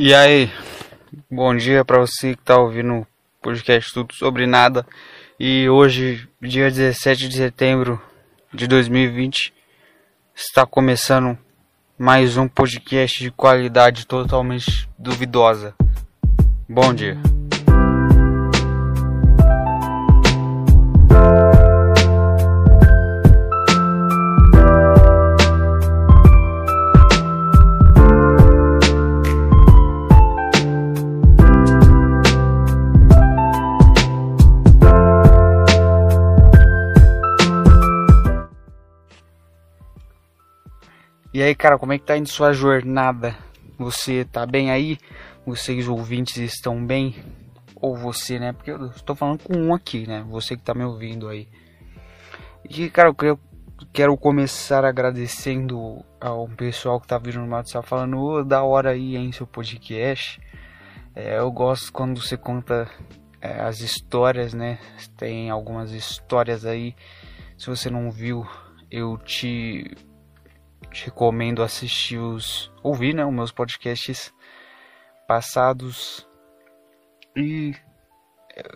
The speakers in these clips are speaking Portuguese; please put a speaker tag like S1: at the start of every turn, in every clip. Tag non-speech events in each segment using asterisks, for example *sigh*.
S1: E aí, bom dia para você que tá ouvindo o podcast Tudo Sobre Nada. E hoje, dia 17 de setembro de 2020, está começando mais um podcast de qualidade totalmente duvidosa. Bom dia. Aí, cara, como é que tá indo sua jornada? Você tá bem aí? Vocês ouvintes estão bem? Ou você, né? Porque eu estou falando com um aqui, né? Você que tá me ouvindo aí. E, cara, eu quero começar agradecendo ao pessoal que tá vindo no WhatsApp falando, ô, da hora aí, em seu podcast. É, eu gosto quando você conta é, as histórias, né? Tem algumas histórias aí. Se você não viu, eu te te recomendo assistir os. ouvir, né? Os meus podcasts passados. E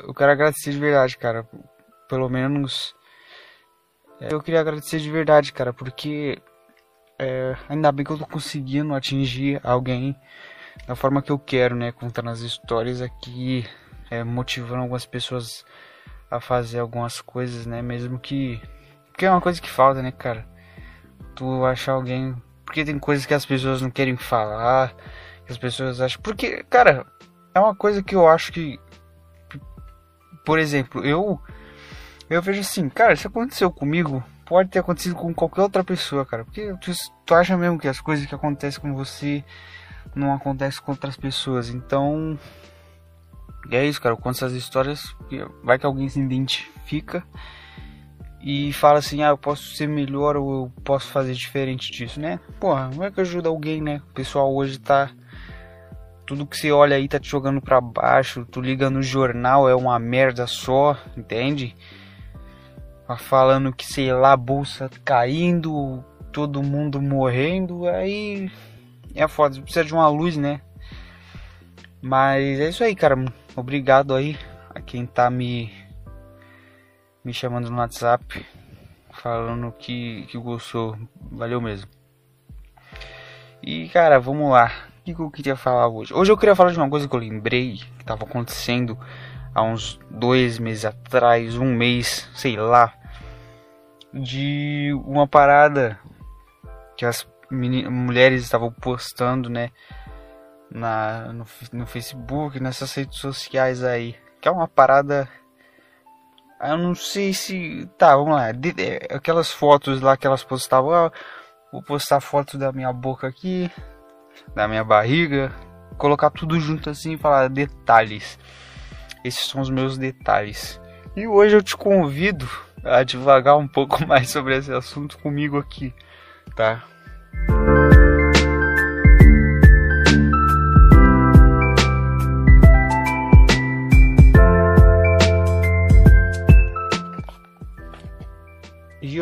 S1: eu quero agradecer de verdade, cara. Pelo menos. Eu queria agradecer de verdade, cara, porque. É, ainda bem que eu tô conseguindo atingir alguém da forma que eu quero, né? Contando as histórias aqui, é, motivando algumas pessoas a fazer algumas coisas, né? Mesmo que. Que é uma coisa que falta, né, cara? Tu achar alguém. Porque tem coisas que as pessoas não querem falar, que as pessoas acham. Porque, cara, é uma coisa que eu acho que. Por exemplo, eu. Eu vejo assim, cara, se aconteceu comigo, pode ter acontecido com qualquer outra pessoa, cara. Porque tu, tu acha mesmo que as coisas que acontecem com você não acontecem com outras pessoas. Então. é isso, cara. Eu conto essas histórias. Vai que alguém se identifica e fala assim, ah, eu posso ser melhor ou eu posso fazer diferente disso, né? Porra, como é que ajuda alguém, né? O pessoal hoje tá. Tudo que você olha aí tá te jogando pra baixo. Tu liga no jornal, é uma merda só, entende? Tá falando que, sei lá, a bolsa caindo, todo mundo morrendo, aí. É foda, precisa de uma luz, né? Mas é isso aí, cara. Obrigado aí a quem tá me me chamando no WhatsApp, falando que, que gostou. Valeu mesmo. E cara, vamos lá. O que, que eu queria falar hoje? Hoje eu queria falar de uma coisa que eu lembrei que estava acontecendo há uns dois meses atrás, um mês, sei lá, de uma parada que as mulheres estavam postando, né, na, no, no Facebook, nessas redes sociais aí, que é uma parada eu não sei se. Tá, vamos lá. De, aquelas fotos lá que elas postavam. Ah, vou postar fotos da minha boca aqui, da minha barriga. Colocar tudo junto assim e falar detalhes. Esses são os meus detalhes. E hoje eu te convido a devagar um pouco *laughs* mais sobre esse assunto comigo aqui, tá?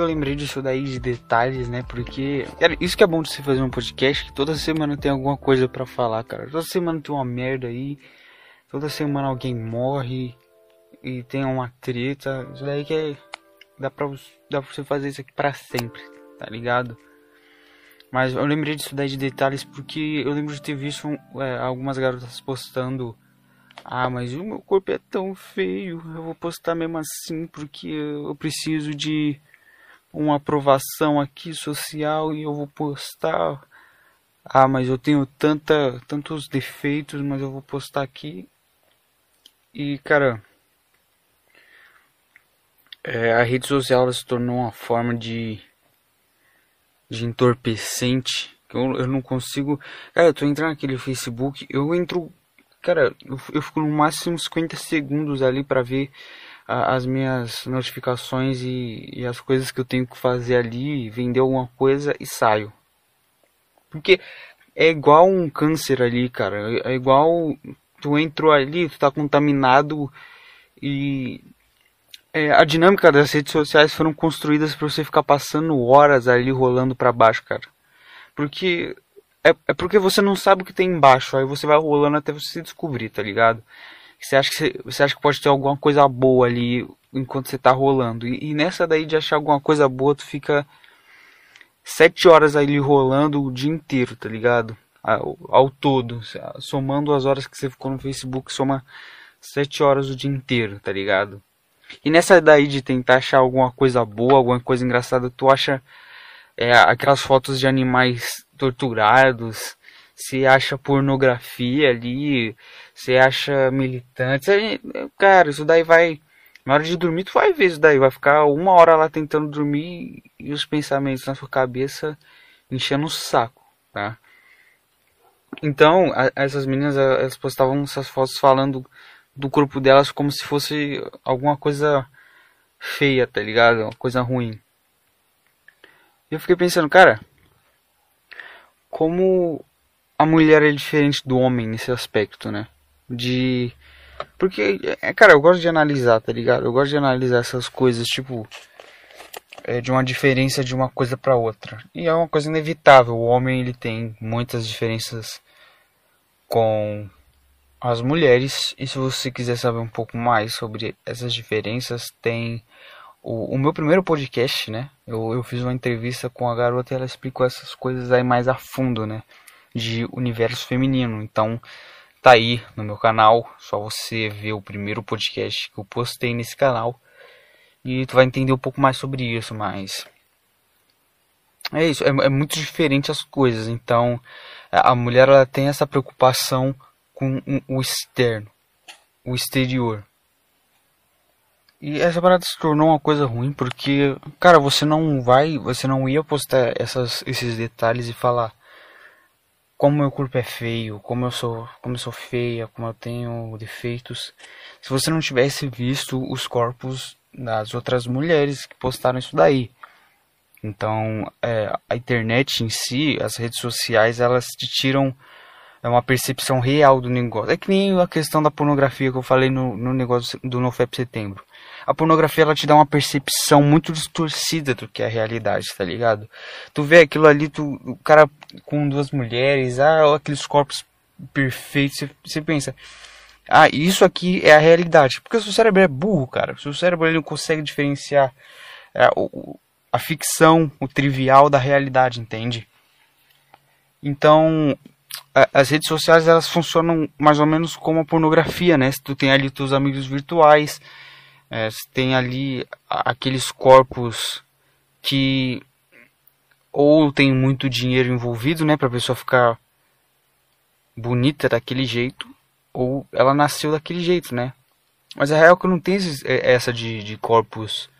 S1: Eu lembrei disso daí de detalhes, né? Porque, cara, isso que é bom de você fazer um podcast, que toda semana tem alguma coisa para falar, cara. Toda semana tem uma merda aí. Toda semana alguém morre e tem uma treta. Isso daí que é dá pra, dá pra você fazer isso aqui para sempre, tá ligado? Mas eu lembrei disso daí de detalhes porque eu lembro de ter visto é, algumas garotas postando ah, mas o meu corpo é tão feio, eu vou postar mesmo assim porque eu preciso de uma aprovação aqui social e eu vou postar. Ah, mas eu tenho tanta, tantos defeitos, mas eu vou postar aqui. E cara, é, a rede social se tornou uma forma de, de entorpecente. Eu, eu não consigo. Cara, eu tô entrando naquele Facebook, eu entro. Cara, eu, eu fico no máximo 50 segundos ali para ver as minhas notificações e, e, as coisas que eu tenho que fazer ali, vender alguma coisa e saio. Porque é igual um câncer ali, cara. É igual tu entrou ali, tu tá contaminado e é, a dinâmica das redes sociais foram construídas para você ficar passando horas ali rolando para baixo, cara. Porque é, é porque você não sabe o que tem embaixo, aí você vai rolando até você descobrir, tá ligado? Você acha que, você, você acha que pode ter alguma coisa boa ali enquanto você tá rolando. E, e nessa daí de achar alguma coisa boa, tu fica sete horas ali rolando o dia inteiro, tá ligado? Ao, ao, todo, somando as horas que você ficou no Facebook, soma sete horas o dia inteiro, tá ligado? E nessa daí de tentar achar alguma coisa boa, alguma coisa engraçada, tu acha é, aquelas fotos de animais torturados, se acha pornografia ali, se acha militante, cara, isso daí vai na hora de dormir, tu vai ver isso daí. Vai ficar uma hora lá tentando dormir e os pensamentos na sua cabeça enchendo o saco, tá? Então, a, essas meninas, elas postavam essas fotos falando do corpo delas como se fosse alguma coisa feia, tá ligado? Uma coisa ruim. E eu fiquei pensando, cara, como a mulher é diferente do homem nesse aspecto, né? De porque, é, cara, eu gosto de analisar, tá ligado? Eu gosto de analisar essas coisas, tipo, é, de uma diferença de uma coisa para outra. E é uma coisa inevitável. O homem, ele tem muitas diferenças com as mulheres. E se você quiser saber um pouco mais sobre essas diferenças, tem o, o meu primeiro podcast, né? Eu, eu fiz uma entrevista com a garota e ela explicou essas coisas aí mais a fundo, né? De universo feminino. Então tá aí no meu canal. Só você ver o primeiro podcast que eu postei nesse canal. E tu vai entender um pouco mais sobre isso, mas. É isso, é, é muito diferente as coisas. Então, a mulher ela tem essa preocupação com o externo, o exterior. E essa parada se tornou uma coisa ruim porque, cara, você não vai, você não ia postar essas, esses detalhes e falar, como meu corpo é feio, como eu sou, como eu sou feia, como eu tenho defeitos. Se você não tivesse visto os corpos das outras mulheres que postaram isso daí. Então, é, a internet em si, as redes sociais, elas te tiram é uma percepção real do negócio. É que nem a questão da pornografia que eu falei no, no negócio do NoFap Setembro a pornografia ela te dá uma percepção muito distorcida do que é a realidade, tá ligado? Tu vê aquilo ali, tu, o cara com duas mulheres, ah, aqueles corpos perfeitos, você, pensa, ah, isso aqui é a realidade. Porque o seu cérebro é burro, cara. O seu cérebro ele não consegue diferenciar é, o, a ficção, o trivial da realidade, entende? Então, as redes sociais elas funcionam mais ou menos como a pornografia, né? Se tu tem ali teus amigos virtuais, é, tem ali aqueles corpos que ou tem muito dinheiro envolvido, né, para a pessoa ficar bonita daquele jeito, ou ela nasceu daquele jeito, né? Mas a real é que não tem é, essa de, de corpos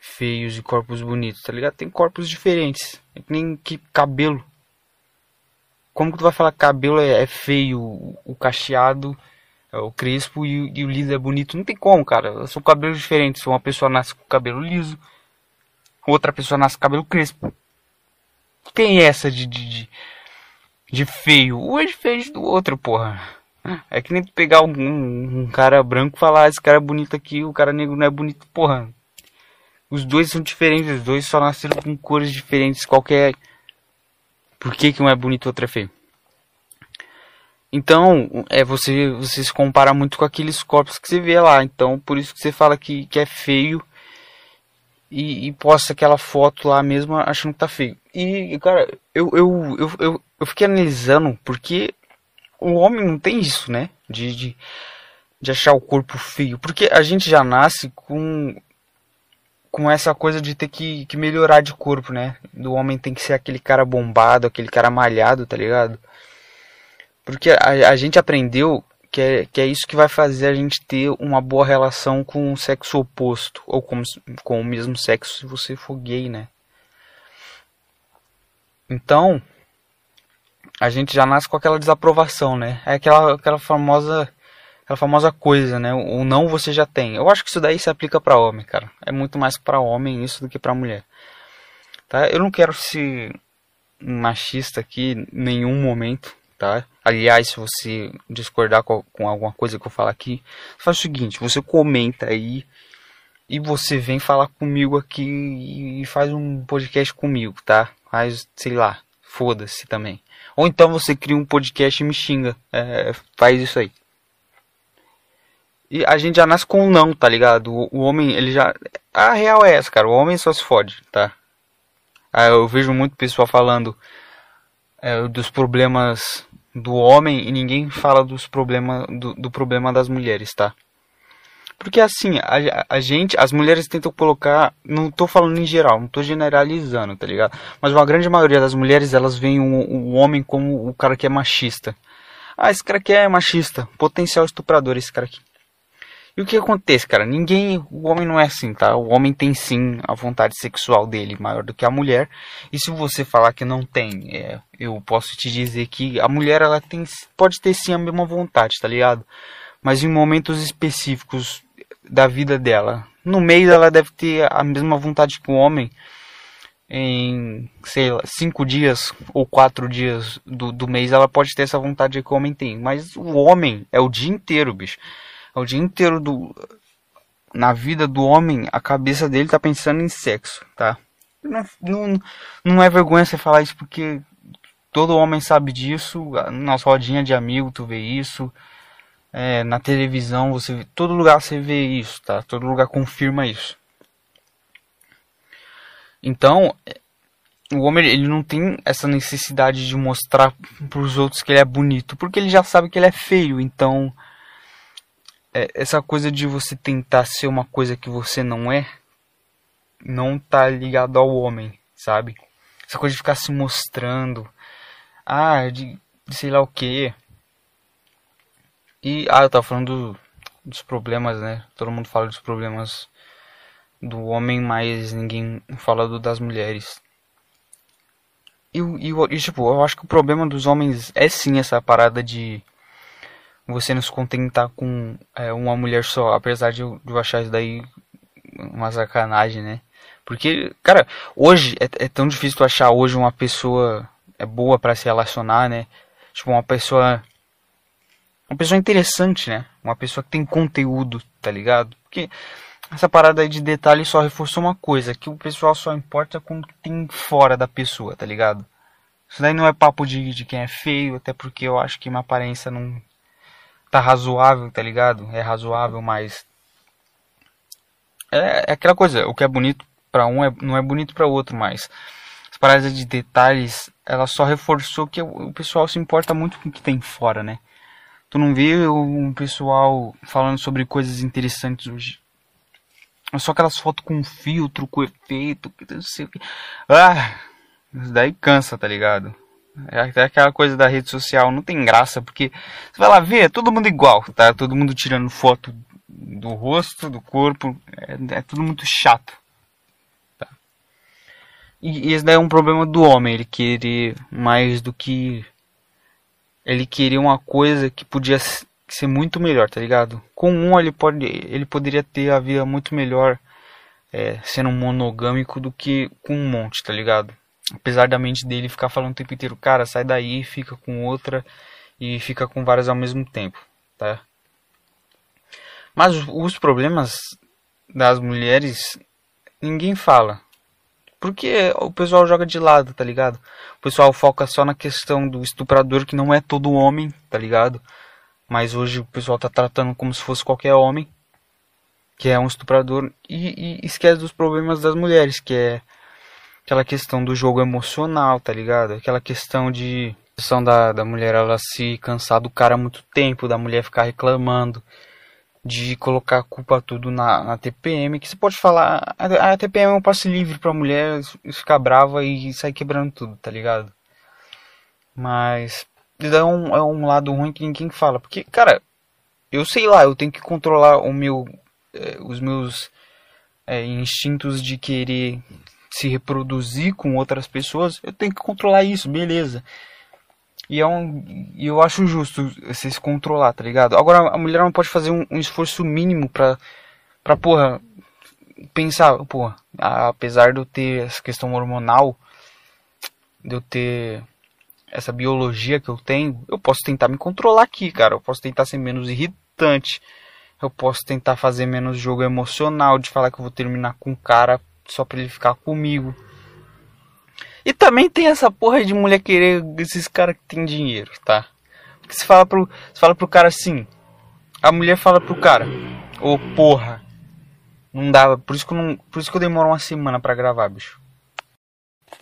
S1: feios e corpos bonitos, tá ligado? Tem corpos diferentes, é que nem que cabelo. Como que tu vai falar que cabelo é, é feio, o cacheado o crespo e, e, o liso é bonito. Não tem como, cara. São cabelos diferentes. Uma pessoa nasce com cabelo liso, outra pessoa nasce com cabelo crespo. Tem essa de, de, de, de feio. Um é diferente do outro, porra. É que nem pegar um, um, um cara branco e falar: ah, esse cara é bonito aqui, o cara negro não é bonito, porra. Os dois são diferentes, os dois só nasceram com cores diferentes. Qualquer. Por que, que um é bonito e outro é feio? Então, é você, você se compara muito com aqueles corpos que você vê lá. Então, por isso que você fala que, que é feio e, e posta aquela foto lá mesmo achando que tá feio. E, cara, eu, eu, eu, eu, eu fiquei analisando porque o homem não tem isso, né? De, de, de achar o corpo feio. Porque a gente já nasce com com essa coisa de ter que, que melhorar de corpo, né? Do homem tem que ser aquele cara bombado, aquele cara malhado, tá ligado? Porque a, a gente aprendeu que é, que é isso que vai fazer a gente ter uma boa relação com o sexo oposto, ou com, com o mesmo sexo se você for gay, né? Então, a gente já nasce com aquela desaprovação, né? É aquela, aquela famosa aquela famosa coisa, né? O não você já tem. Eu acho que isso daí se aplica para homem, cara. É muito mais para homem isso do que para mulher. Tá? Eu não quero ser machista aqui em nenhum momento, tá? Aliás, se você discordar com, com alguma coisa que eu falar aqui, faz o seguinte, você comenta aí e você vem falar comigo aqui e faz um podcast comigo, tá? Faz, sei lá, Foda-se também. Ou então você cria um podcast e me xinga. É, faz isso aí. E a gente já nasce com um não, tá ligado? O, o, homem, ele já. A real é essa, cara. O homem só se fode, tá? Ah, eu vejo muito pessoal falando é, dos problemas do homem e ninguém fala dos problemas do, do problema das mulheres, tá? Porque assim, a, a, gente, as mulheres tentam colocar, não tô falando em geral, não tô generalizando, tá ligado? Mas uma grande maioria das mulheres, elas veem o, o homem como o cara que é machista. Ah, esse cara aqui é machista, potencial estuprador esse cara aqui. E o que acontece, cara? Ninguém, o homem não é assim, tá? O homem tem sim a vontade sexual dele maior do que a mulher. E se você falar que não tem, é, eu posso te dizer que a mulher ela tem, pode ter sim a mesma vontade, tá ligado? Mas em momentos específicos da vida dela. No mês ela deve ter a mesma vontade que o homem. Em, sei lá, cinco dias ou quatro dias do, do mês ela pode ter essa vontade que o homem tem. Mas o homem é o dia inteiro, bicho. É o dia inteiro do. Na vida do homem, a cabeça dele tá pensando em sexo, tá? Não, não, não é vergonha você falar isso porque todo homem sabe disso. Na rodinha de amigo tu vê isso é, na televisão, você todo lugar você vê isso, tá? Todo lugar confirma isso. Então, o homem ele não tem essa necessidade de mostrar para os outros que ele é bonito, porque ele já sabe que ele é feio. Então, é, essa coisa de você tentar ser uma coisa que você não é, não tá ligado ao homem, sabe? Essa coisa de ficar se mostrando, ah, de, de sei lá o que, e, ah, eu tava falando do, dos problemas, né? Todo mundo fala dos problemas do homem, mas ninguém fala do das mulheres. E, e, e, tipo, eu acho que o problema dos homens é sim essa parada de você nos contentar com é, uma mulher só, apesar de eu, de eu achar isso daí uma sacanagem, né? Porque, cara, hoje é, é tão difícil tu achar hoje uma pessoa é boa para se relacionar, né? Tipo, uma pessoa uma pessoa interessante, né? Uma pessoa que tem conteúdo, tá ligado? Porque essa parada aí de detalhe só reforçou uma coisa, que o pessoal só importa com o que tem fora da pessoa, tá ligado? Isso daí não é papo de, de quem é feio, até porque eu acho que uma aparência não tá razoável, tá ligado? É razoável, mas é, é aquela coisa, o que é bonito para um é, não é bonito para outro, mas as paradas de detalhes, ela só reforçou que o pessoal se importa muito com o que tem fora, né? Tu não vê um pessoal falando sobre coisas interessantes hoje. É só aquelas fotos com filtro, com efeito, não sei o que. Ah, isso daí cansa, tá ligado? É até aquela coisa da rede social, não tem graça, porque você vai lá ver, é todo mundo igual, tá? Todo mundo tirando foto do rosto, do corpo, é, é tudo muito chato. Tá? E, e esse daí é um problema do homem, ele querer mais do que ele queria uma coisa que podia ser muito melhor, tá ligado? Com um ele pode, ele poderia ter a vida muito melhor é, sendo monogâmico do que com um monte, tá ligado? Apesar da mente dele ficar falando o tempo inteiro, cara, sai daí, fica com outra e fica com várias ao mesmo tempo, tá? Mas os problemas das mulheres ninguém fala. Porque o pessoal joga de lado, tá ligado? O pessoal foca só na questão do estuprador, que não é todo homem, tá ligado? Mas hoje o pessoal tá tratando como se fosse qualquer homem, que é um estuprador, e, e esquece dos problemas das mulheres, que é aquela questão do jogo emocional, tá ligado? Aquela questão de questão da, da mulher ela se cansar do cara há muito tempo, da mulher ficar reclamando de colocar a culpa tudo na, na, TPM, que você pode falar, a, a TPM é um passe livre pra mulher ficar brava e sair quebrando tudo, tá ligado? Mas é um, é um lado ruim que ninguém fala, porque, cara, eu sei lá, eu tenho que controlar o meu, é, os meus é, instintos de querer se reproduzir com outras pessoas, eu tenho que controlar isso, beleza. E é um, eu acho justo você se controlar, tá ligado? Agora a mulher não pode fazer um, um esforço mínimo pra, pra, porra, pensar, porra, apesar de eu ter essa questão hormonal, de eu ter essa biologia que eu tenho, eu posso tentar me controlar aqui, cara. Eu posso tentar ser menos irritante. Eu posso tentar fazer menos jogo emocional de falar que eu vou terminar com o cara só pra ele ficar comigo. E também tem essa porra de mulher querer esses caras que tem dinheiro, tá? Porque você fala pro, você fala pro cara assim. A mulher fala pro cara, ô oh, porra, não dava, por isso que eu não, por isso que eu demoro uma semana para gravar, bicho.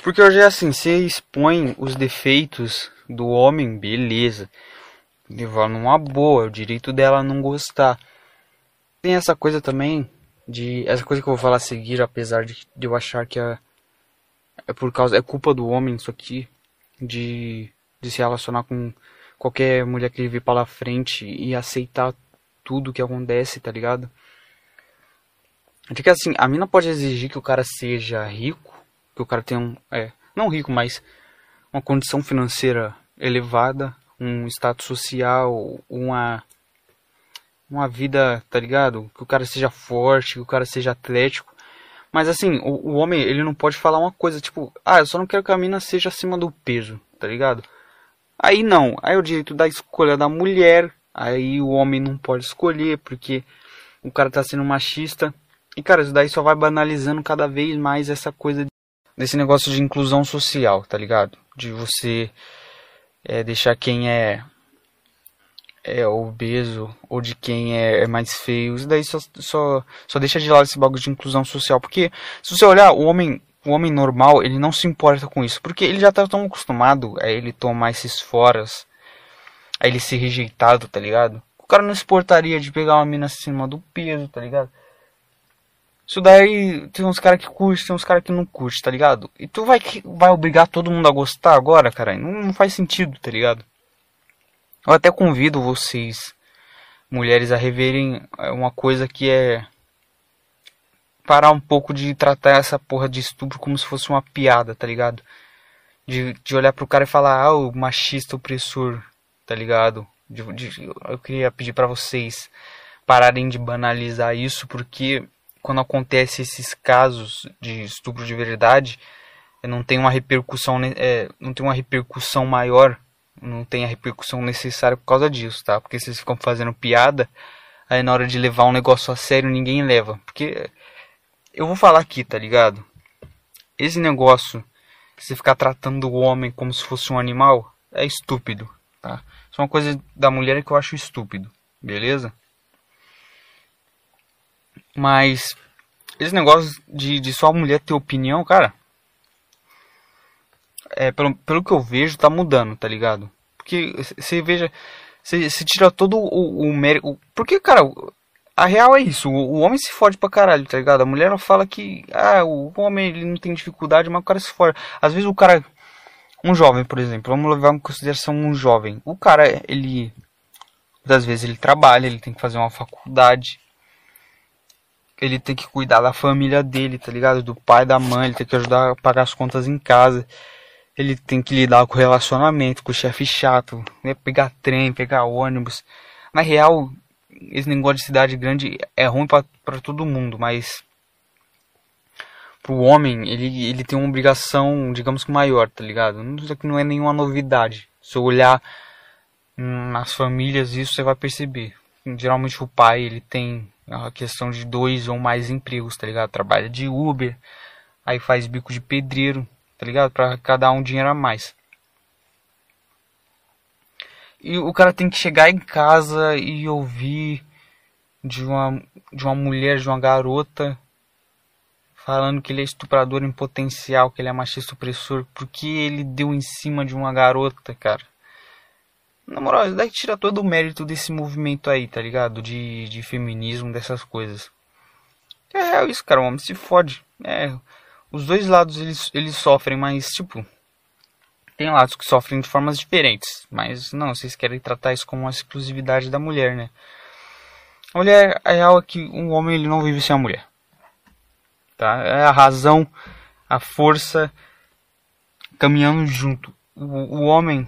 S1: Porque hoje é assim, você expõe os defeitos do homem, beleza. Levar numa boa, o direito dela não gostar. Tem essa coisa também de essa coisa que eu vou falar a seguir, apesar de, de eu achar que é, é por causa é culpa do homem isso aqui de de se relacionar com qualquer mulher que ele vê pela frente e aceitar tudo que acontece, tá ligado? De que assim, a mina pode exigir que o cara seja rico, que o cara tenha um. É, não rico, mas uma condição financeira elevada, um status social, uma. Uma vida, tá ligado? Que o cara seja forte, que o cara seja atlético. Mas assim, o, o homem, ele não pode falar uma coisa tipo, ah, eu só não quero que a mina seja acima do peso, tá ligado? Aí não, aí é o direito da escolha da mulher, aí o homem não pode escolher porque o cara tá sendo machista. E cara, isso daí só vai banalizando cada vez mais essa coisa desse negócio de inclusão social, tá ligado? De você é, deixar quem é é obeso ou de quem é, é, mais feio. Isso daí só, só, só deixa de lado esse bagulho de inclusão social. Porque se você olhar, o homem, o homem normal, ele não se importa com isso. Porque ele já tá tão acostumado a ele tomar esses foras, a ele ser rejeitado, tá ligado? O cara não se de pegar uma mina acima do peso, tá ligado? Isso daí tem uns caras que curtem, tem uns caras que não curtem, tá ligado? E tu vai, vai obrigar todo mundo a gostar agora, cara? Não, não faz sentido, tá ligado? Eu até convido vocês, mulheres, a reverem é, uma coisa que é. Parar um pouco de tratar essa porra de estupro como se fosse uma piada, tá ligado? De, de olhar pro cara e falar, ah, o machista opressor, tá ligado? De, de, eu queria pedir para vocês pararem de banalizar isso, porque quando acontece esses casos de estupro de verdade, não tem uma repercussão, é, não tem uma repercussão maior, não tem a repercussão necessária por causa disso, tá? Porque vocês ficam fazendo piada, aí na hora de levar um negócio a sério ninguém leva. Porque eu vou falar aqui, tá ligado? Esse negócio, você ficar tratando o homem como se fosse um animal, é estúpido, tá? Isso é uma coisa da mulher que eu acho estúpido, beleza? Mas esse negócio de, de só a mulher ter opinião, cara. É, pelo, pelo que eu vejo, tá mudando, tá ligado? Porque você veja. Você tira todo o, o mérito. Porque, cara, a real é isso. O, homem se fode pra caralho, tá ligado? A mulher ela fala que. Ah, o homem ele não tem dificuldade, mas o cara se fode. Às vezes o cara. Um jovem, por exemplo. Vamos levar em consideração um jovem. O cara, ele. Às vezes ele trabalha, ele tem que fazer uma faculdade ele tem que cuidar da família dele, tá ligado? Do pai, da mãe, ele tem que ajudar a pagar as contas em casa. Ele tem que lidar com o relacionamento, com o chefe chato, né? pegar trem, pegar ônibus. Na real, esse negócio de cidade grande é ruim para todo mundo, mas pro homem, ele, ele tem uma obrigação, digamos que maior, tá ligado? Isso aqui não é nenhuma novidade. Se eu olhar nas famílias, isso você vai perceber. Geralmente o pai, ele tem uma questão de dois ou mais empregos, tá ligado? Trabalha de Uber, aí faz bico de pedreiro, tá ligado? Pra cada um dinheiro a mais. E o cara tem que chegar em casa e ouvir de uma, de uma mulher, de uma garota, falando que ele é estuprador em potencial, que ele é machista opressor, porque ele deu em cima de uma garota, cara. Na moral, isso daí tira todo o mérito desse movimento aí, tá ligado? De, de feminismo, dessas coisas. É real isso, cara. O homem se fode. É, os dois lados eles, eles sofrem, mas tipo. Tem lados que sofrem de formas diferentes. Mas não, vocês querem tratar isso como uma exclusividade da mulher, né? A mulher, a real é que um homem ele não vive sem a mulher. Tá? É a razão, a força caminhando junto. O, o homem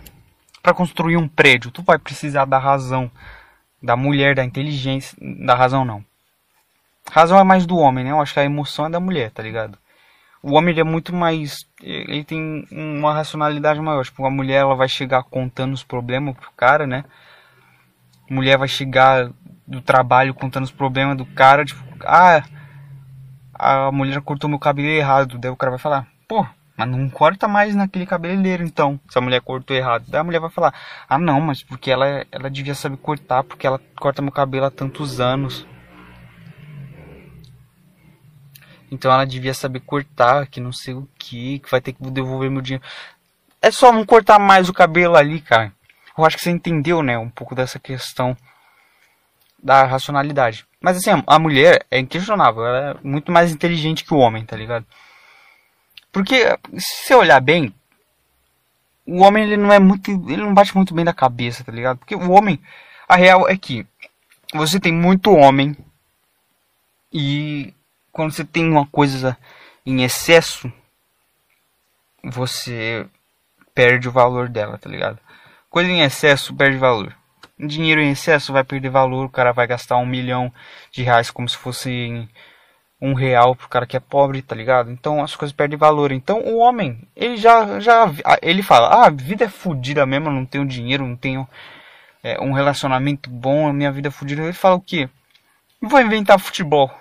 S1: para construir um prédio, tu vai precisar da razão, da mulher, da inteligência, da razão não. razão é mais do homem, né? Eu acho que a emoção é da mulher, tá ligado? O homem é muito mais, ele tem uma racionalidade maior. Tipo, a mulher ela vai chegar contando os problemas pro cara, né? A mulher vai chegar do trabalho contando os problemas do cara, tipo, ah, a mulher cortou meu cabelo errado. Daí o cara vai falar, pô, Mas não corta mais naquele cabeleireiro, então. Se a mulher cortou errado. Daí a mulher vai falar: Ah, não, mas porque ela, ela devia saber cortar, porque ela corta meu cabelo há tantos anos. Então ela devia saber cortar, que não sei o que, que vai ter que devolver meu dinheiro. É só não cortar mais o cabelo ali, cara. Eu acho que você entendeu, né? Um pouco dessa questão da racionalidade. Mas assim, a mulher é inquestionável. Ela é muito mais inteligente que o homem, tá ligado? Porque, se você olhar bem, o homem ele não é muito. Ele não bate muito bem da cabeça, tá ligado? Porque o homem. A real é que você tem muito homem e quando você tem uma coisa em excesso, você perde o valor dela, tá ligado? Coisa em excesso perde valor. Dinheiro em excesso vai perder valor, o cara vai gastar um milhão de reais como se fosse um real pro cara que é pobre, tá ligado? Então as coisas perdem valor. Então o homem, ele já, já ele fala, ah, a vida é fodida mesmo, eu não tenho dinheiro, não tenho é, um relacionamento bom, a minha vida é fodida. Ele fala o quê? Vou inventar futebol.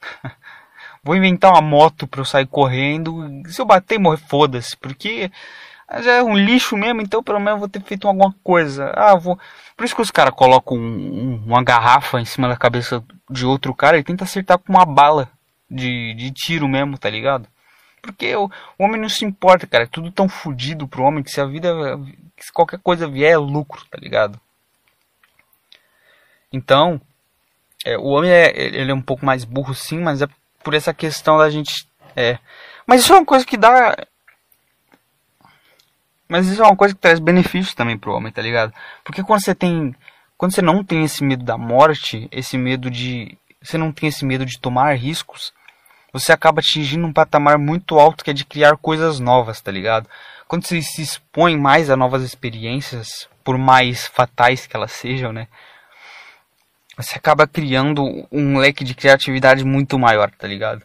S1: *laughs* Vou inventar uma moto pra eu sair correndo. Se eu bater morrer, foda-se. Porque já é um lixo mesmo, então pelo menos vou ter feito alguma coisa. Ah, vou. Por isso que os caras colocam um, um, uma garrafa em cima da cabeça de outro cara e tenta acertar com uma bala de, de tiro mesmo, tá ligado? Porque o, o homem não se importa, cara. É tudo tão fodido pro homem que se a vida. Se qualquer coisa vier é lucro, tá ligado? Então. É, o homem é, ele é um pouco mais burro sim, mas é por essa questão da gente. É. Mas isso é uma coisa que dá mas isso é uma coisa que traz benefícios também pro homem, tá ligado? Porque quando você tem. Quando você não tem esse medo da morte, esse medo de. Você não tem esse medo de tomar riscos, você acaba atingindo um patamar muito alto que é de criar coisas novas, tá ligado? Quando você se expõe mais a novas experiências, por mais fatais que elas sejam, né? Você acaba criando um leque de criatividade muito maior, tá ligado?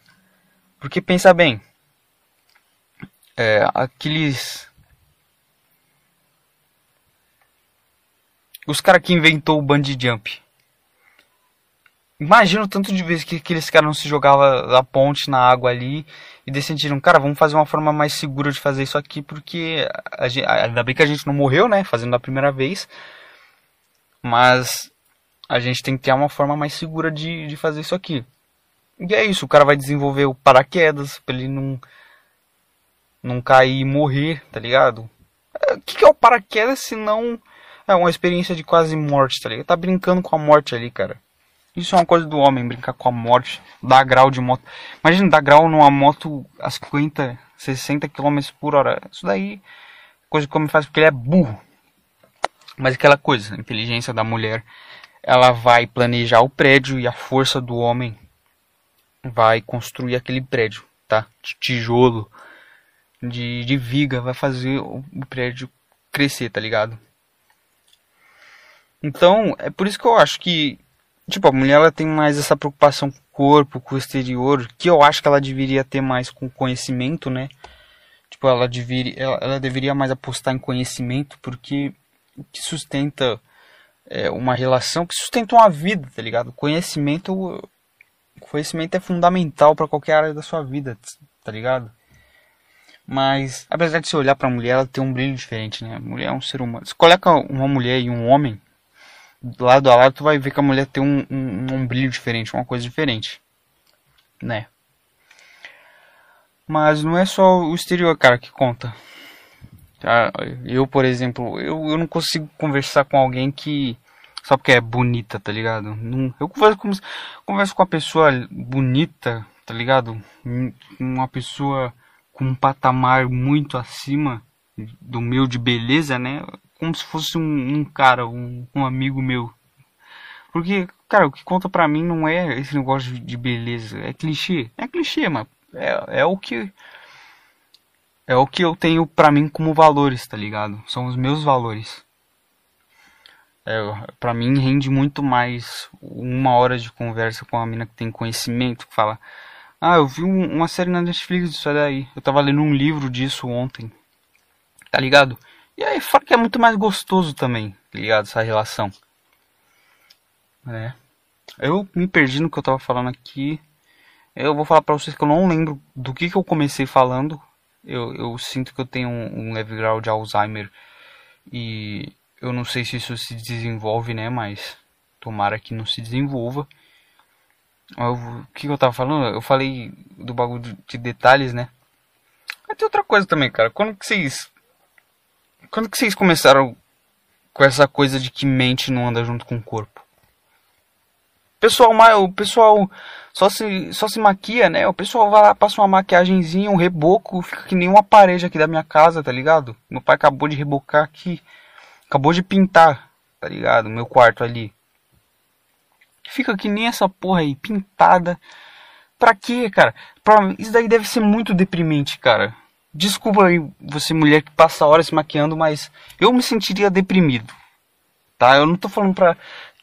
S1: Porque pensa bem, é, aqueles Os caras que inventou o bungee jump. Imagina o tanto de vezes que aqueles caras não se jogavam da ponte na água ali e decidiram, cara, vamos fazer uma forma mais segura de fazer isso aqui, porque a gente, ainda bem que a gente não morreu, né, fazendo da primeira vez, mas a gente tem que ter uma forma mais segura de, de fazer isso aqui. E é isso, o cara vai desenvolver o paraquedas pra ele não, não cair e morrer, tá ligado? É, o que, que é o paraquedas se não é uma experiência de quase morte, tá ligado? Tá brincando com a morte ali, cara. Isso é uma coisa do homem, brincar com a morte, dar grau de moto. Imagina dar grau numa moto a 50, 60 km por hora. Isso daí, coisa que o homem faz porque ele é burro. Mas aquela coisa, inteligência da mulher, ela vai planejar o prédio e a força do homem vai construir aquele prédio, tá? De tijolo, de, de viga, vai fazer o prédio crescer, tá ligado? Então, é por isso que eu acho que, tipo, a mulher ela tem mais essa preocupação com o corpo, com o exterior, que eu acho que ela deveria ter mais com conhecimento, né? Tipo, ela deveria, ela, ela deveria mais apostar em conhecimento, porque o que sustenta é, uma relação, que sustenta uma vida, tá ligado? Conhecimento, conhecimento é fundamental para qualquer área da sua vida, tá ligado? Mas, apesar de você olhar para a mulher, ela tem um brilho diferente, né? Mulher é um ser humano. Você coloca uma mulher e um homem, lado a lado, tu vai ver que a mulher tem um, um, um brilho diferente, uma coisa diferente, né? Mas não é só o exterior, cara, que conta. Tá? Eu, por exemplo, eu, eu não consigo conversar com alguém que só porque é bonita, tá ligado? Eu converso com, converso com uma pessoa bonita, tá ligado? Uma pessoa com um patamar muito acima do meu de beleza, né? como se fosse um, um cara, um, um, amigo meu. Porque, cara, o que conta pra mim não é esse negócio de beleza, é clichê. É clichê, mas é, é o que. É o que eu tenho pra mim como valores, tá ligado? São os meus valores. É, pra mim rende muito mais uma hora de conversa com uma mina que tem conhecimento, que fala. Ah, eu vi um, uma série na Netflix disso daí. Eu tava lendo um livro disso ontem. Tá ligado? E aí, fora que é muito mais gostoso também, tá ligado? Essa relação. É. Eu me perdi no que eu tava falando aqui. Eu vou falar pra vocês que eu não lembro do que, que eu comecei falando. Eu, eu sinto que eu tenho um, um leve grau de Alzheimer e eu não sei se isso se desenvolve, né? Mas tomara que não se desenvolva. O que eu tava falando? Eu falei do bagulho de detalhes, né? Mas tem outra coisa também, cara. Quando que vocês. Quando que vocês começaram com essa coisa de que mente não anda junto com o corpo? Pessoal, o pessoal só se, só se maquia, né? O pessoal vai lá, passa uma maquiagemzinha, um reboco, fica que nem uma parede aqui da minha casa, tá ligado? Meu pai acabou de rebocar aqui. Acabou de pintar, tá ligado? Meu quarto ali. Fica que nem essa porra aí, pintada. Pra quê, cara? Pra... Isso daí deve ser muito deprimente, cara. Desculpa aí, você mulher que passa horas se maquiando, mas eu me sentiria deprimido. Tá? Eu não tô falando pra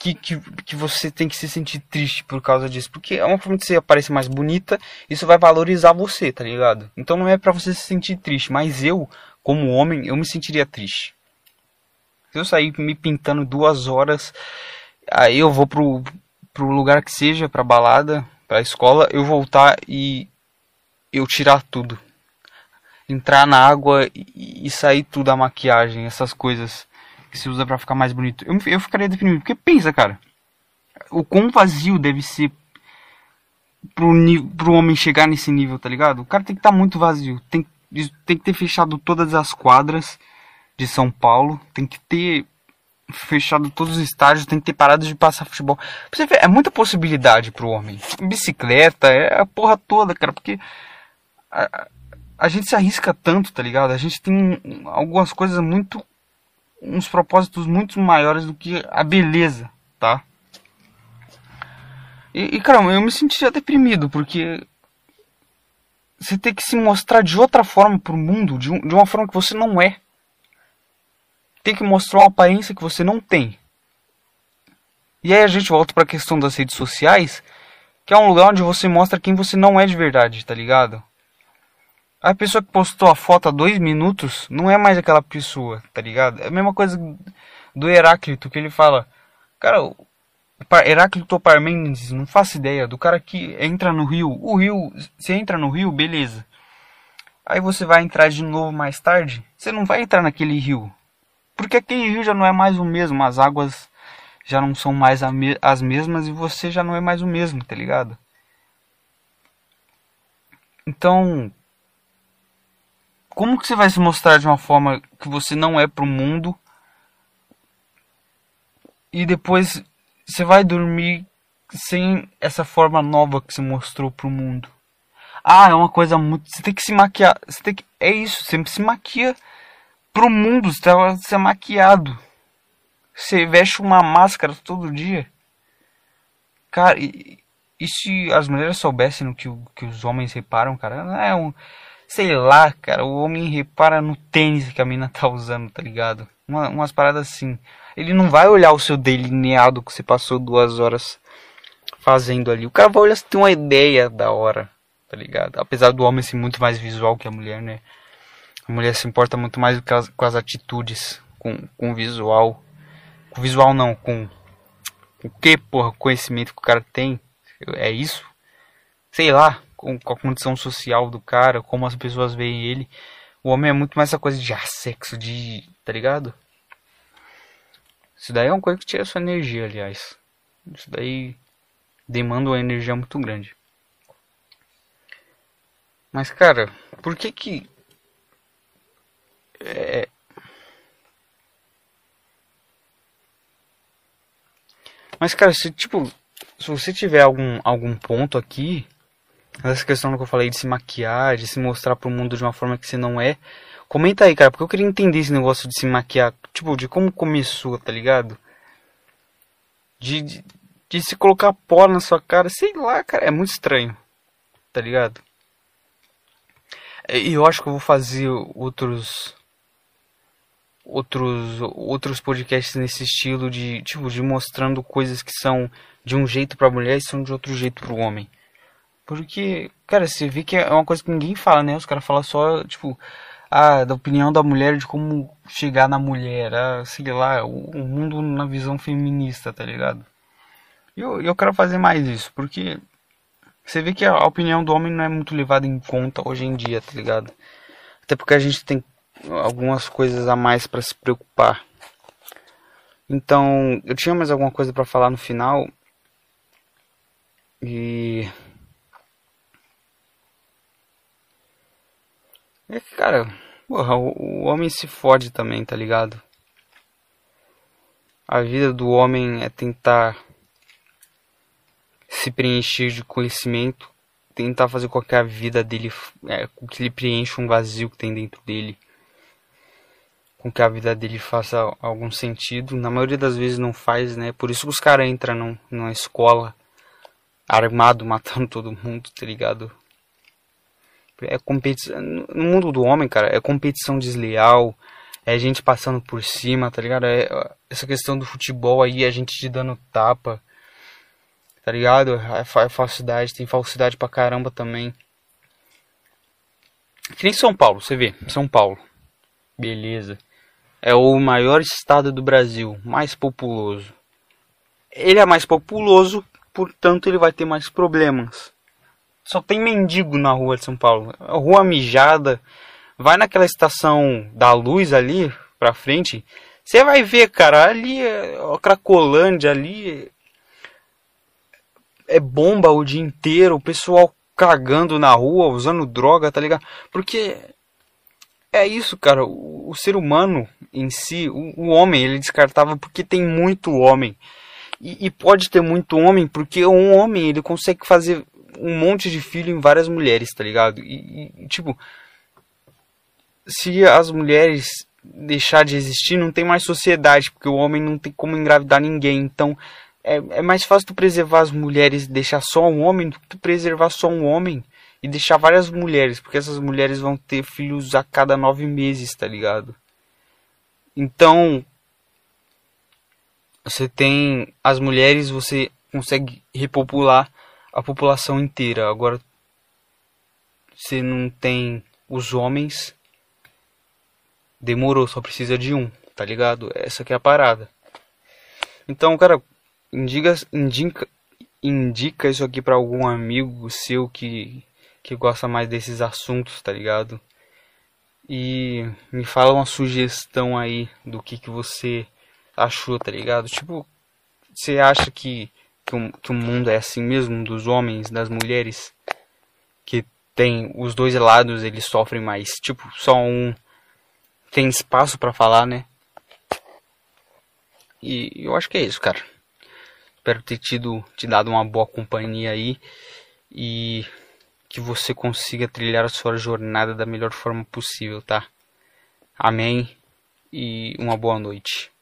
S1: que, que, que você tem que se sentir triste por causa disso. Porque é uma forma de você aparecer mais bonita, isso vai valorizar você, tá ligado? Então não é pra você se sentir triste, mas eu, como homem, eu me sentiria triste. Se eu sair me pintando duas horas, aí eu vou pro, pro lugar que seja, pra balada, pra escola, eu voltar e eu tirar tudo. Entrar na água e, e sair tudo a maquiagem, essas coisas que se usa para ficar mais bonito. Eu, eu ficaria deprimido. Porque pensa, cara. O quão vazio deve ser pro, pro homem chegar nesse nível, tá ligado? O cara tem que estar tá muito vazio. Tem, tem que ter fechado todas as quadras de São Paulo. Tem que ter fechado todos os estádios, tem que ter parado de passar futebol. Você vê, é muita possibilidade pro homem. Bicicleta, é a porra toda, cara, porque a, a gente se arrisca tanto, tá ligado? A gente tem algumas coisas muito. Uns propósitos muito maiores do que a beleza, tá? E, e cara, eu me sentia deprimido, porque você tem que se mostrar de outra forma pro mundo, de, um, de uma forma que você não é tem que mostrar uma aparência que você não tem. E aí a gente volta para a questão das redes sociais, que é um lugar onde você mostra quem você não é de verdade, tá ligado? A pessoa que postou a foto há dois minutos não é mais aquela pessoa, tá ligado? É a mesma coisa do Heráclito, que ele fala, cara, Heráclito Parmênides, não faço ideia, do cara que entra no rio. O rio, você entra no rio, beleza. Aí você vai entrar de novo mais tarde, você não vai entrar naquele rio. Porque aquele rio já não é mais o mesmo, as águas já não são mais as mesmas e você já não é mais o mesmo, tá ligado? Então, como que você vai se mostrar de uma forma que você não é pro mundo e depois você vai dormir sem essa forma nova que você mostrou pro mundo? Ah, é uma coisa muito. Você tem que se maquiar. Você tem que. É isso, você se maquia pro mundo, você tá, você é maquiado. Você veste uma máscara todo dia. Cara, e, e se as mulheres soubessem no que, que os homens reparam, cara? É um. Sei lá, cara. O homem repara no tênis que a mina tá usando, tá ligado? Uma, umas paradas assim. Ele não vai olhar o seu delineado que você passou duas horas fazendo ali. O cara vai olhar se tem uma ideia da hora, tá ligado? Apesar do homem ser muito mais visual que a mulher, né? A mulher se importa muito mais com as, com as atitudes, com, com o visual. Com o visual não, com, o que, porra, conhecimento que o cara tem. É isso? Sei lá, com, com a condição social do cara, como as pessoas veem ele. O homem é muito mais essa coisa de ah, sexo, de. tá ligado? Isso daí é uma coisa que tira sua energia, aliás. Isso daí demanda uma energia muito grande. Mas, cara, por que que é... Mas, cara, se tipo, se você tiver algum, algum ponto aqui, essa questão que eu falei de se maquiar, de se mostrar pro mundo de uma forma que você não é, comenta aí, cara, porque eu queria entender esse negócio de se maquiar, tipo, de como começou, tá ligado? De, de, de se colocar pó na sua cara, sei lá, cara, é muito estranho, tá ligado? E eu acho que eu vou fazer outros outros outros podcasts nesse estilo de tipo de mostrando coisas que são de um jeito para mulher e são de outro jeito para o homem. Porque, cara, você vê que é uma coisa que ninguém fala, né? Os caras falam só, tipo, ah, da opinião da mulher, de como chegar na mulher, ah, sei lá, o, o mundo na visão feminista, tá ligado? E eu, eu quero fazer mais isso, porque você vê que a opinião do homem não é muito levada em conta hoje em dia, tá ligado? Até porque a gente tem algumas coisas a mais para se preocupar. Então, eu tinha mais alguma coisa para falar no final. E É que, cara, porra, o, o homem se fode também, tá ligado? A vida do homem é tentar se preencher de conhecimento, tentar fazer com que a vida dele, é, com que ele preencha um vazio que tem dentro dele, com que a vida dele faça algum sentido. Na maioria das vezes não faz, né? Por isso que os caras entram numa escola armado, *laughs* matando todo mundo, tá ligado? É competição. No mundo do homem, cara, é competição desleal. É gente passando por cima, tá ligado? É essa questão do futebol aí, a gente te dando tapa. Tá ligado? É, é falsidade, tem falsidade pra caramba também. Que nem São Paulo, você vê. São Paulo. Beleza. É o maior estado do Brasil, mais populoso. Ele é mais populoso, portanto ele vai ter mais problemas. Só tem mendigo na rua de São Paulo. Rua mijada. Vai naquela estação da luz ali pra frente. Você vai ver, cara, ali é Cracolândia, ali é bomba o dia inteiro, o pessoal cagando na rua, usando droga, tá ligado? Porque é isso, cara, o, o ser humano em si, o, o, homem, ele descartava porque tem muito homem. E, e pode ter muito homem porque um homem, ele consegue fazer um monte de filho em várias mulheres, tá ligado? E, e, tipo, se as mulheres deixar de existir, não tem mais sociedade, porque o homem não tem como engravidar ninguém. Então, é, é mais fácil tu preservar as mulheres e deixar só um homem do que tu preservar só um homem e deixar várias mulheres, porque essas mulheres vão ter filhos a cada nove meses, tá ligado? Então, você tem as mulheres, você consegue repopular a população inteira. Agora você não tem os homens. Demorou, só precisa de um, tá ligado? Essa que é a parada. Então, cara, indica, indica, indica isso aqui para algum amigo seu que, que gosta mais desses assuntos, tá ligado? E me fala uma sugestão aí do que, que você achou, tá ligado? Tipo, você acha que que o, que o mundo é assim mesmo, dos homens, das mulheres, que tem os dois lados, eles sofrem mais. Tipo, só um tem espaço para falar, né? E eu acho que é isso, cara. Espero ter tido te dado uma boa companhia aí e que você consiga trilhar a sua jornada da melhor forma possível, tá? Amém e uma boa noite.